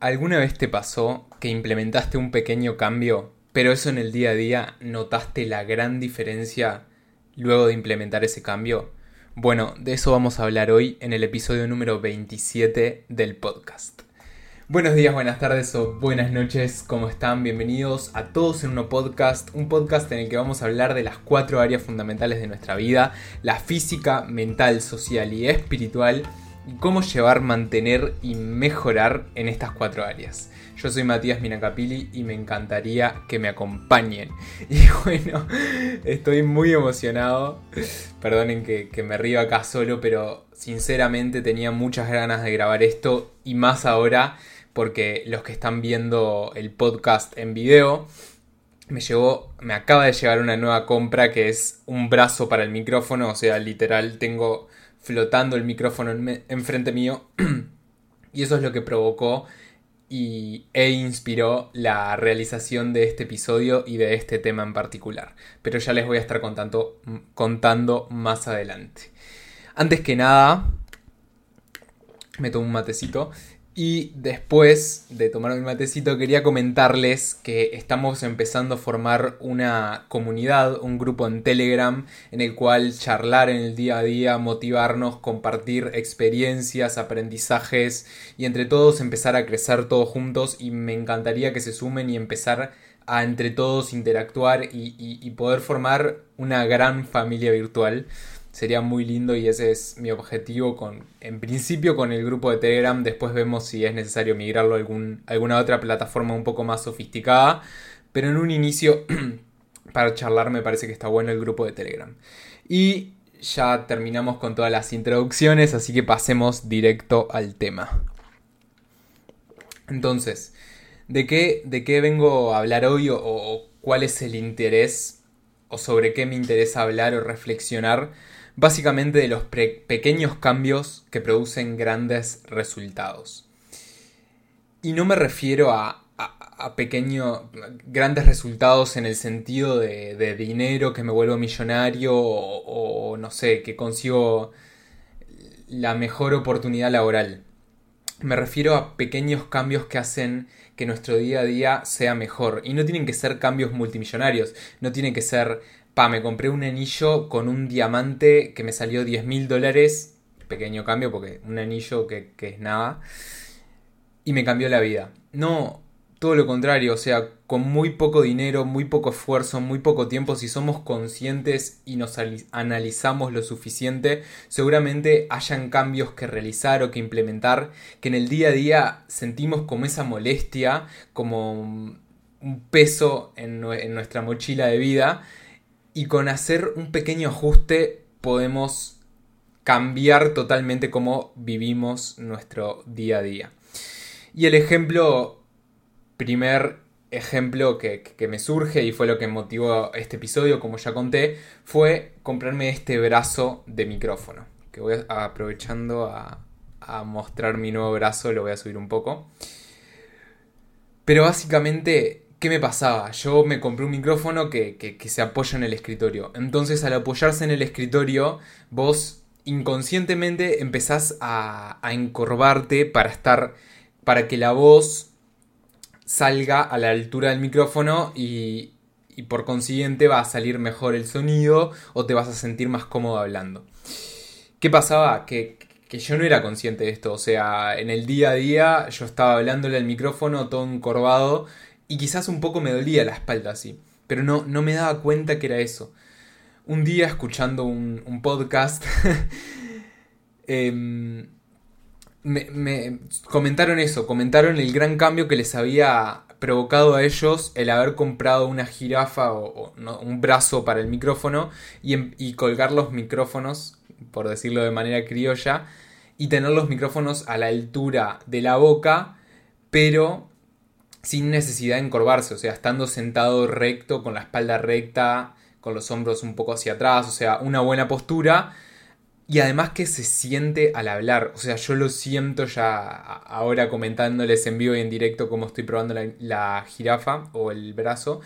¿Alguna vez te pasó que implementaste un pequeño cambio, pero eso en el día a día notaste la gran diferencia luego de implementar ese cambio? Bueno, de eso vamos a hablar hoy en el episodio número 27 del podcast. Buenos días, buenas tardes o buenas noches, ¿cómo están? Bienvenidos a todos en un podcast, un podcast en el que vamos a hablar de las cuatro áreas fundamentales de nuestra vida, la física, mental, social y espiritual cómo llevar, mantener y mejorar en estas cuatro áreas. Yo soy Matías Minacapili y me encantaría que me acompañen. Y bueno, estoy muy emocionado. Perdonen que, que, me río acá solo, pero sinceramente tenía muchas ganas de grabar esto y más ahora porque los que están viendo el podcast en video me llegó, me acaba de llegar una nueva compra que es un brazo para el micrófono, o sea, literal tengo flotando el micrófono enfrente mío. y eso es lo que provocó y, e inspiró la realización de este episodio y de este tema en particular. Pero ya les voy a estar contando, contando más adelante. Antes que nada, me tomo un matecito. Y después de tomar mi matecito quería comentarles que estamos empezando a formar una comunidad, un grupo en Telegram en el cual charlar en el día a día, motivarnos, compartir experiencias, aprendizajes y entre todos empezar a crecer todos juntos. Y me encantaría que se sumen y empezar a entre todos interactuar y, y poder formar una gran familia virtual sería muy lindo y ese es mi objetivo con, en principio con el grupo de Telegram, después vemos si es necesario migrarlo a algún, alguna otra plataforma un poco más sofisticada, pero en un inicio para charlar me parece que está bueno el grupo de Telegram. Y ya terminamos con todas las introducciones, así que pasemos directo al tema. Entonces, ¿de qué, de qué vengo a hablar hoy o, o cuál es el interés o sobre qué me interesa hablar o reflexionar? Básicamente de los pequeños cambios que producen grandes resultados. Y no me refiero a, a, grandes resultados en el sentido de, dinero, que me vuelvo millonario o, no sé, que consigo la mejor oportunidad laboral. Me refiero a pequeños cambios que hacen que nuestro día a día sea mejor. Y no tienen que ser cambios multimillonarios, no tienen que ser pa, me compré un anillo con un diamante que me salió 10 mil dólares. Pequeño cambio porque un anillo que, es nada. Y me cambió la vida. No, todo lo contrario, o sea, con muy poco dinero, muy poco esfuerzo, muy poco tiempo, si somos conscientes y nos analizamos lo suficiente, seguramente hayan cambios que realizar o que implementar que en el día a día sentimos como esa molestia, como un peso en nuestra mochila de vida y con hacer un pequeño ajuste podemos cambiar totalmente cómo vivimos nuestro día a día. Y el ejemplo, primer ejemplo que, me surge y fue lo que motivó este episodio, como ya conté, fue comprarme este brazo de micrófono. Que voy aprovechando a, a mostrar mi nuevo brazo, lo voy a subir un poco. Pero básicamente ¿Qué me pasaba? Yo me compré un micrófono que, se apoya en el escritorio. Entonces al apoyarse en el escritorio, vos inconscientemente empezás a, encorvarte para estar. para que la voz salga a la altura del micrófono y, y por consiguiente va a salir mejor el sonido o te vas a sentir más cómodo hablando. ¿Qué pasaba? Que, que yo no era consciente de esto. O sea, en el día a día yo estaba hablándole al micrófono todo encorvado y quizás un poco me dolía la espalda así, pero no, no me daba cuenta que era eso. Un día escuchando un, podcast, em, me, comentaron eso, comentaron el gran cambio que les había provocado a ellos el haber comprado una jirafa o, un brazo para el micrófono y, em, y, colgar los micrófonos, por decirlo de manera criolla, y tener los micrófonos a la altura de la boca, pero sin necesidad de encorvarse, o sea, estando sentado recto, con la espalda recta, con los hombros un poco hacia atrás, o sea, una buena postura. Y además que se siente al hablar, o sea, yo lo siento ya ahora comentándoles en vivo y en directo cómo estoy probando la, jirafa o el brazo.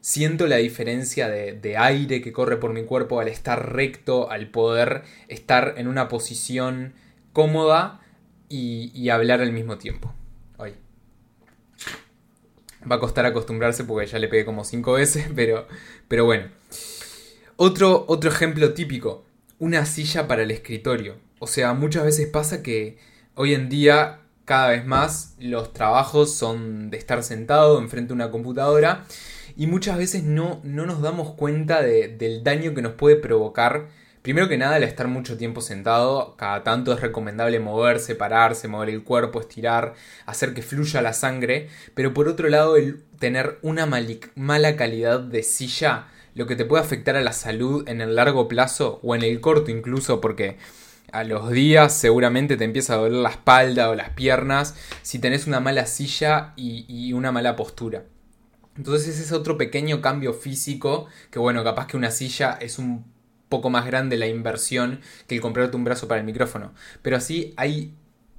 Siento la diferencia de, aire que corre por mi cuerpo al estar recto, al poder estar en una posición cómoda y, y hablar al mismo tiempo. Va a costar acostumbrarse porque ya le pegué como 5 veces, pero, pero bueno. Otro, otro ejemplo típico, una silla para el escritorio. O sea, muchas veces pasa que hoy en día cada vez más los trabajos son de estar sentado enfrente de una computadora y muchas veces no, no nos damos cuenta del daño que nos puede provocar. Primero que nada, el estar mucho tiempo sentado, cada tanto es recomendable moverse, pararse, mover el cuerpo, estirar, hacer que fluya la sangre, pero por otro lado, el tener una mala calidad de silla, lo que te puede afectar a la salud en el largo plazo o en el corto incluso, porque a los días seguramente te empieza a doler la espalda o las piernas si tenés una mala silla y una mala postura. Entonces ese es otro pequeño cambio físico que bueno, capaz que una silla es un poco más grande la inversión que el comprarte un brazo para el micrófono. Pero así hay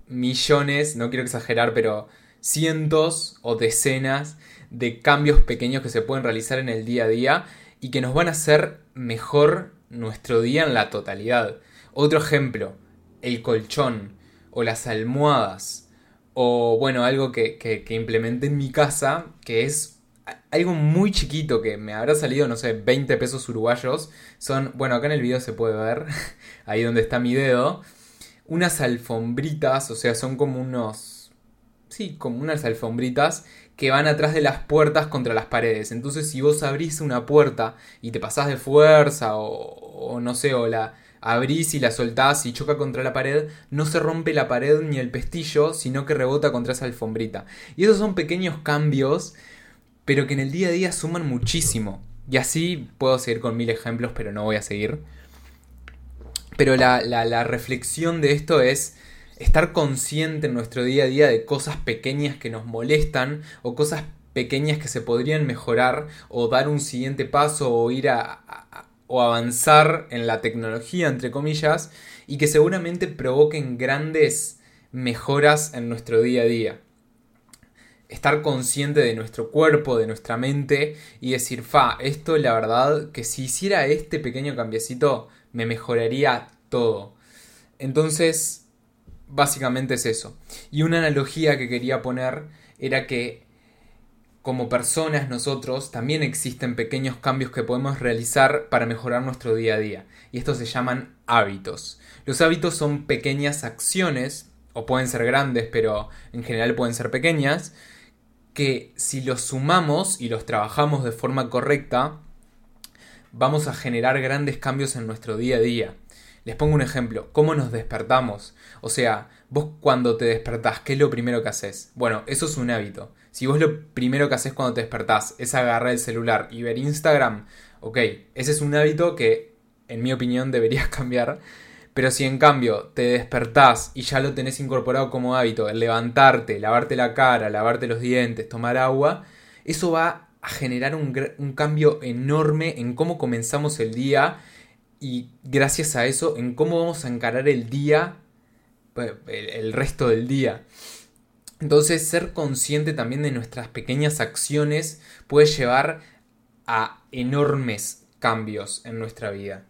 millones, no quiero exagerar, pero cientos o decenas de cambios pequeños que se pueden realizar en el día a día y que nos van a hacer mejor nuestro día en la totalidad. Otro ejemplo, el colchón o las almohadas o bueno, algo que, que, implementé en mi casa que es algo muy chiquito que me habrá salido, no sé, 20 pesos uruguayos. Son, bueno, acá en el video se puede ver, ahí donde está mi dedo, unas alfombritas, o sea, son como unos... Sí, como unas alfombritas que van atrás de las puertas contra las paredes. Entonces, si vos abrís una puerta y te pasás de fuerza o, o no sé, o la abrís y la soltás y choca contra la pared, no se rompe la pared ni el pestillo, sino que rebota contra esa alfombrita. Y esos son pequeños cambios pero que en el día a día suman muchísimo. Y así puedo seguir con mil ejemplos, pero no voy a seguir. Pero la, reflexión de esto es estar consciente en nuestro día a día de cosas pequeñas que nos molestan o cosas pequeñas que se podrían mejorar o dar un siguiente paso o ir a, o avanzar en la tecnología entre comillas y que seguramente provoquen grandes mejoras en nuestro día a día estar consciente de nuestro cuerpo, de nuestra mente y decir, fa, esto la verdad que si hiciera este pequeño cambiecito me mejoraría todo. Entonces, básicamente es eso. Y una analogía que quería poner era que como personas nosotros también existen pequeños cambios que podemos realizar para mejorar nuestro día a día. Y estos se llaman hábitos. Los hábitos son pequeñas acciones, o pueden ser grandes, pero en general pueden ser pequeñas, que si los sumamos y los trabajamos de forma correcta, vamos a generar grandes cambios en nuestro día a día. Les pongo un ejemplo, ¿cómo nos despertamos? O sea, vos cuando te despertás, ¿qué es lo primero que haces? Bueno, eso es un hábito. Si vos lo primero que haces cuando te despertás es agarrar el celular y ver Instagram, ok, ese es un hábito que, en mi opinión, deberías cambiar pero si en cambio te despertás y ya lo tenés incorporado como hábito, el levantarte, lavarte la cara, lavarte los dientes, tomar agua, eso va a generar un, cambio enorme en cómo comenzamos el día y gracias a eso en cómo vamos a encarar el día, pues, el resto del día. Entonces ser consciente también de nuestras pequeñas acciones puede llevar a enormes cambios en nuestra vida.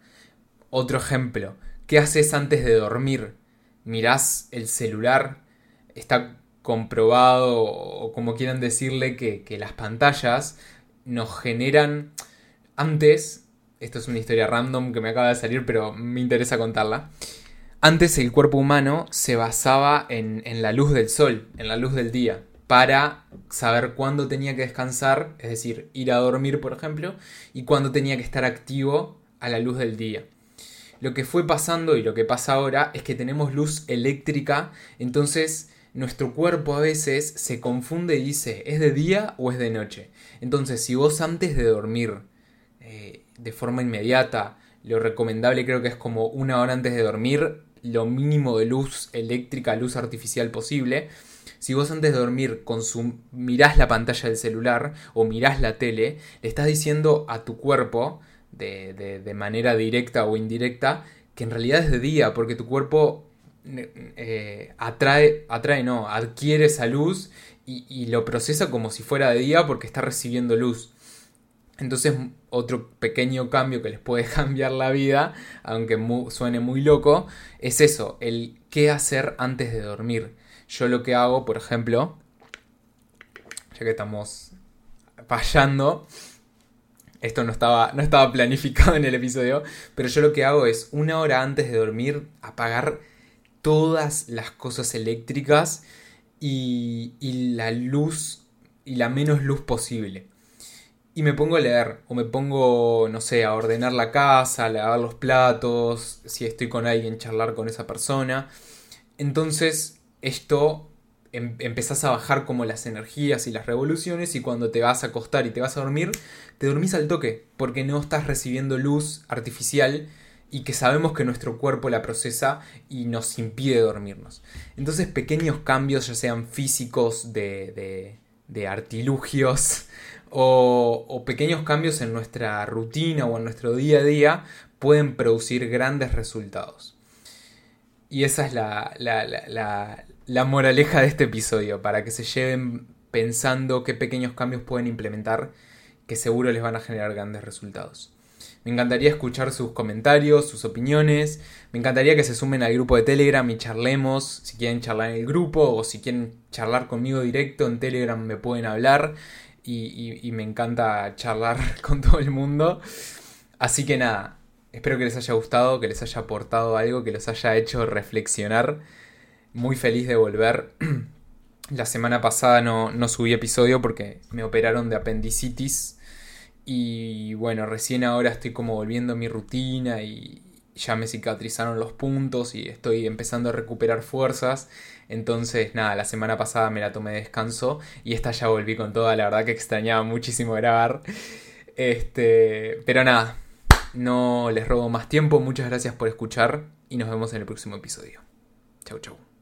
Otro ejemplo, ¿Qué haces antes de dormir? ¿Mirás el celular? Está comprobado, o como quieran decirle, que, las pantallas nos generan... Antes, esto es una historia random que me acaba de salir, pero me interesa contarla. Antes el cuerpo humano se basaba en, en, la luz del sol, en la luz del día, para saber cuándo tenía que descansar, es decir, ir a dormir, por ejemplo, y cuándo tenía que estar activo a la luz del día. Lo que fue pasando y lo que pasa ahora es que tenemos luz eléctrica, entonces nuestro cuerpo a veces se confunde y dice, ¿es de día o es de noche? Entonces, si vos antes de dormir, eh, de forma inmediata, lo recomendable creo que es como una hora antes de dormir, lo mínimo de luz eléctrica, luz artificial posible. Si vos antes de dormir mirás la pantalla del celular o mirás la tele, le estás diciendo a tu cuerpo, de, manera directa o indirecta, que en realidad es de día, porque tu cuerpo eh, atrae, atrae, no, adquiere esa luz y, lo procesa como si fuera de día porque está recibiendo luz. Entonces, otro pequeño cambio que les puede cambiar la vida, aunque suene muy loco, es eso, el qué hacer antes de dormir. Yo lo que hago, por ejemplo, ya que estamos fallando. Esto no estaba, no estaba planificado en el episodio, pero yo lo que hago es una hora antes de dormir apagar todas las cosas eléctricas y, y la luz y la menos luz posible. Y me pongo a leer, o me pongo, no sé, a ordenar la casa, a lavar los platos, si estoy con alguien, charlar con esa persona. Entonces, esto em, empezás a bajar como las energías y las revoluciones y cuando te vas a acostar y te vas a dormir, te dormís al toque, porque no estás recibiendo luz artificial y que sabemos que nuestro cuerpo la procesa y nos impide dormirnos. Entonces pequeños cambios, ya sean físicos, de, de, artilugios, o, pequeños cambios en nuestra rutina o en nuestro día a día pueden producir grandes resultados. Y esa es la, moraleja de este episodio, para que se lleven pensando qué pequeños cambios pueden implementar que seguro les van a generar grandes resultados. Me encantaría escuchar sus comentarios, sus opiniones. Me encantaría que se sumen al grupo de Telegram y charlemos. Si quieren charlar en el grupo o si quieren charlar conmigo directo en Telegram me pueden hablar y, me encanta charlar con todo el mundo. Así que nada, espero que les haya gustado, que les haya aportado algo, que les haya hecho reflexionar. Muy feliz de volver. La semana pasada no, no subí episodio porque me operaron de apendicitis. Y bueno, recién ahora estoy como volviendo a mi rutina y ya me cicatrizaron los puntos y estoy empezando a recuperar fuerzas. Entonces, nada, la semana pasada me la tomé de descanso y esta ya volví con toda, la verdad que extrañaba muchísimo grabar. Este, pero nada, no les robo más tiempo, muchas gracias por escuchar y nos vemos en el próximo episodio. Chau, chau.